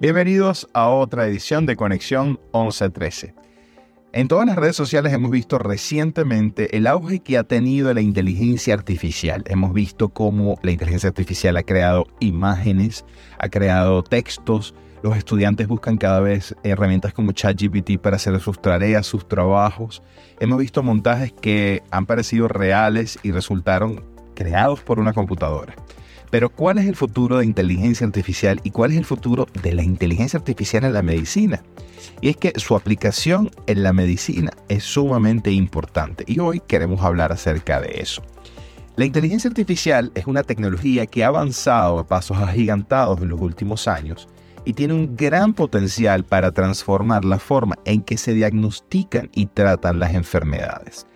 Bienvenidos a otra edición de Conexión 1113. En todas las redes sociales hemos visto recientemente el auge que ha tenido la inteligencia artificial. Hemos visto cómo la inteligencia artificial ha creado imágenes, ha creado textos. Los estudiantes buscan cada vez herramientas como ChatGPT para hacer sus tareas, sus trabajos. Hemos visto montajes que han parecido reales y resultaron creados por una computadora. Pero ¿cuál es el futuro de inteligencia artificial y cuál es el futuro de la inteligencia artificial en la medicina? Y es que su aplicación en la medicina es sumamente importante y hoy queremos hablar acerca de eso. La inteligencia artificial es una tecnología que ha avanzado a pasos agigantados en los últimos años y tiene un gran potencial para transformar la forma en que se diagnostican y tratan las enfermedades.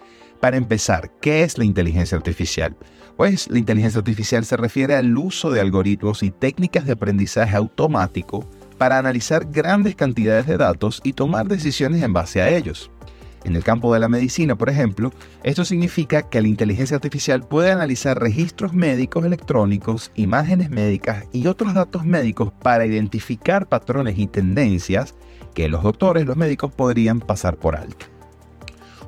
Para empezar, ¿qué es la inteligencia artificial? Pues la inteligencia artificial se refiere al uso de algoritmos y técnicas de aprendizaje automático para analizar grandes cantidades de datos y tomar decisiones en base a ellos. En el campo de la medicina, por ejemplo, esto significa que la inteligencia artificial puede analizar registros médicos electrónicos, imágenes médicas y otros datos médicos para identificar patrones y tendencias que los doctores, los médicos podrían pasar por alto.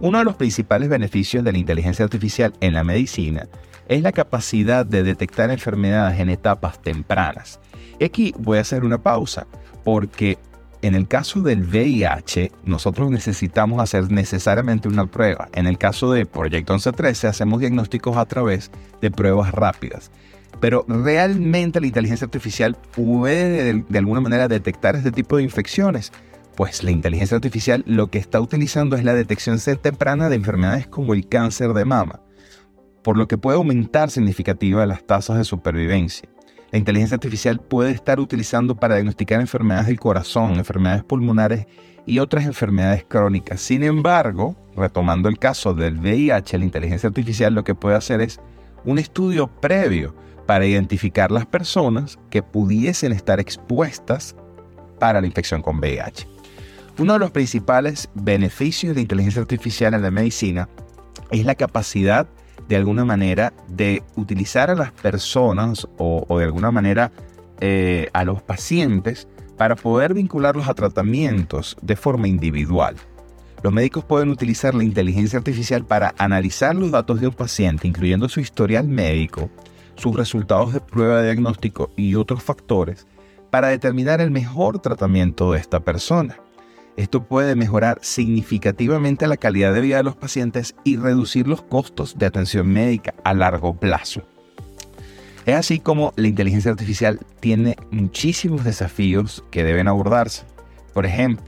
Uno de los principales beneficios de la inteligencia artificial en la medicina es la capacidad de detectar enfermedades en etapas tempranas. Y aquí voy a hacer una pausa, porque en el caso del VIH, nosotros necesitamos hacer necesariamente una prueba. En el caso de Proyecto 1113, hacemos diagnósticos a través de pruebas rápidas. Pero realmente la inteligencia artificial puede de, de alguna manera detectar este tipo de infecciones. Pues la inteligencia artificial lo que está utilizando es la detección temprana de enfermedades como el cáncer de mama por lo que puede aumentar significativamente las tasas de supervivencia. La inteligencia artificial puede estar utilizando para diagnosticar enfermedades del corazón, enfermedades pulmonares y otras enfermedades crónicas. Sin embargo, retomando el caso del VIH, la inteligencia artificial lo que puede hacer es un estudio previo para identificar las personas que pudiesen estar expuestas para la infección con VIH. Uno de los principales beneficios de inteligencia artificial en la medicina es la capacidad de alguna manera de utilizar a las personas o, de alguna manera eh, a los pacientes para poder vincularlos a tratamientos de forma individual. Los médicos pueden utilizar la inteligencia artificial para analizar los datos de un paciente, incluyendo su historial médico, sus resultados de prueba de diagnóstico y otros factores, para determinar el mejor tratamiento de esta persona. Esto puede mejorar significativamente la calidad de vida de los pacientes y reducir los costos de atención médica a largo plazo. Es así como la inteligencia artificial tiene muchísimos desafíos que deben abordarse. Por ejemplo,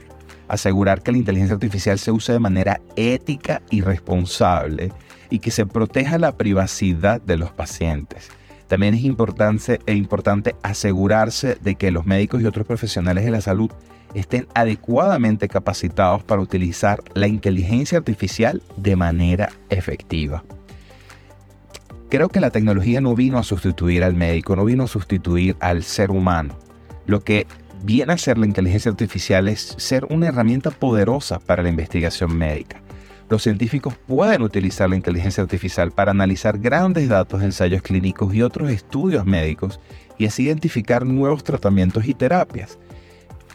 asegurar que la inteligencia artificial se use de manera ética y responsable y que se proteja la privacidad de los pacientes. También es importante, e importante asegurarse de que los médicos y otros profesionales de la salud estén adecuadamente capacitados para utilizar la inteligencia artificial de manera efectiva. Creo que la tecnología no vino a sustituir al médico, no vino a sustituir al ser humano. Lo que viene a ser la inteligencia artificial es ser una herramienta poderosa para la investigación médica. Los científicos pueden utilizar la inteligencia artificial para analizar grandes datos ensayos clínicos y otros estudios médicos y así identificar nuevos tratamientos y terapias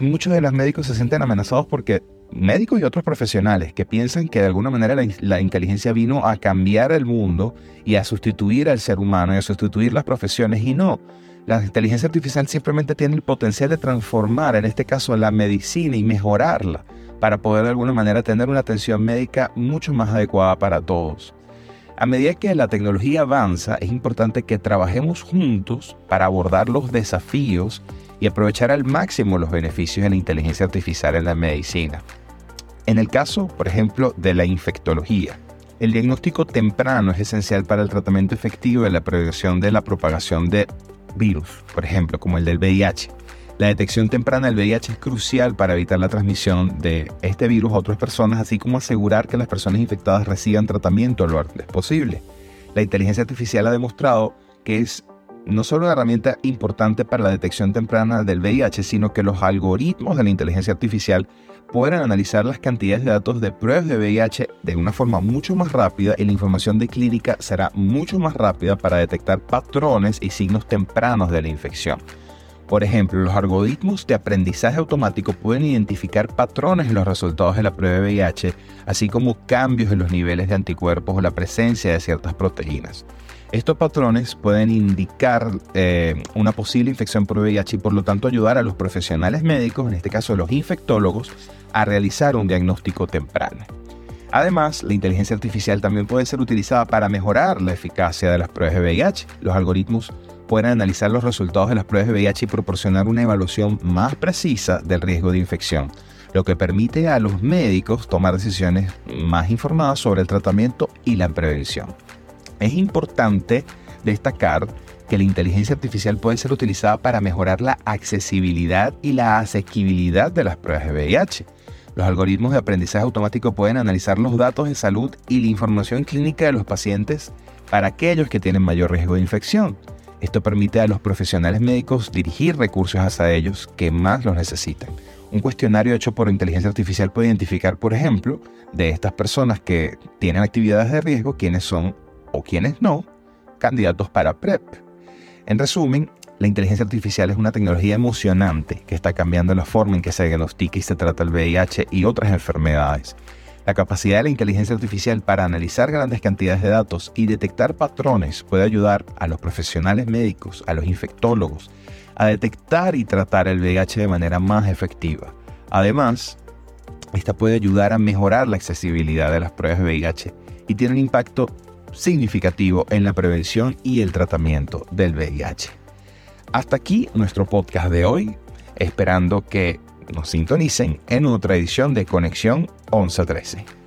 muchos de los médicos se sienten amenazados porque médicos y otros profesionales que piensan que de alguna manera la, inteligencia vino a cambiar el mundo y a sustituir al ser humano y a sustituir las profesiones y no. La inteligencia artificial simplemente tiene el potencial de transformar, en este caso, la medicina y mejorarla para poder de alguna manera tener una atención médica mucho más adecuada para todos. A medida que la tecnología avanza, es importante que trabajemos juntos para abordar los desafíos y aprovechar al máximo los beneficios de la inteligencia artificial en la medicina. En el caso, por ejemplo, de la infectología, el diagnóstico temprano es esencial para el tratamiento efectivo de la prevención de la propagación de virus, por ejemplo, como el del VIH. La detección temprana del VIH es crucial para evitar la transmisión de este virus a otras personas, así como asegurar que las personas infectadas reciban tratamiento lo antes posible. La inteligencia artificial ha demostrado que es no solo una herramienta importante para la detección temprana del VIH, sino que los algoritmos de la inteligencia artificial pueden analizar las cantidades de datos de pruebas de VIH de una forma mucho más rápida y la información de clínica será mucho más rápida para detectar patrones y signos tempranos de la infección. Por ejemplo, los algoritmos de aprendizaje automático pueden identificar patrones en los resultados de la prueba de VIH, así como cambios en los niveles de anticuerpos o la presencia de ciertas proteínas. Estos patrones pueden indicar eh, una posible infección por VIH y por lo tanto ayudar a los profesionales médicos, en este caso los infectólogos, a realizar un diagnóstico temprano. Además, la inteligencia artificial también puede ser utilizada para mejorar la eficacia de las pruebas de VIH. Los algoritmos pueden analizar los resultados de las pruebas de VIH y proporcionar una evaluación más precisa del riesgo de infección, lo que permite a los médicos tomar decisiones más informadas sobre el tratamiento y la prevención. Es importante destacar que la inteligencia artificial puede ser utilizada para mejorar la accesibilidad y la asequibilidad de las pruebas de VIH. Los algoritmos de aprendizaje automático pueden analizar los datos de salud y la información clínica de los pacientes para aquellos que tienen mayor riesgo de infección. Esto permite a los profesionales médicos dirigir recursos hacia ellos que más los necesitan. Un cuestionario hecho por inteligencia artificial puede identificar, por ejemplo, de estas personas que tienen actividades de riesgo, quiénes son o quienes no, candidatos para PrEP. En resumen, la inteligencia artificial es una tecnología emocionante que está cambiando la forma en que se diagnostica y se trata el VIH y otras enfermedades. La capacidad de la inteligencia artificial para analizar grandes cantidades de datos y detectar patrones puede ayudar a los profesionales médicos, a los infectólogos, a detectar y tratar el VIH de manera más efectiva. Además, esta puede ayudar a mejorar la accesibilidad de las pruebas de VIH y tiene un impacto significativo en la prevención y el tratamiento del VIH. Hasta aquí nuestro podcast de hoy, esperando que nos sintonicen en otra edición de Conexión 1113.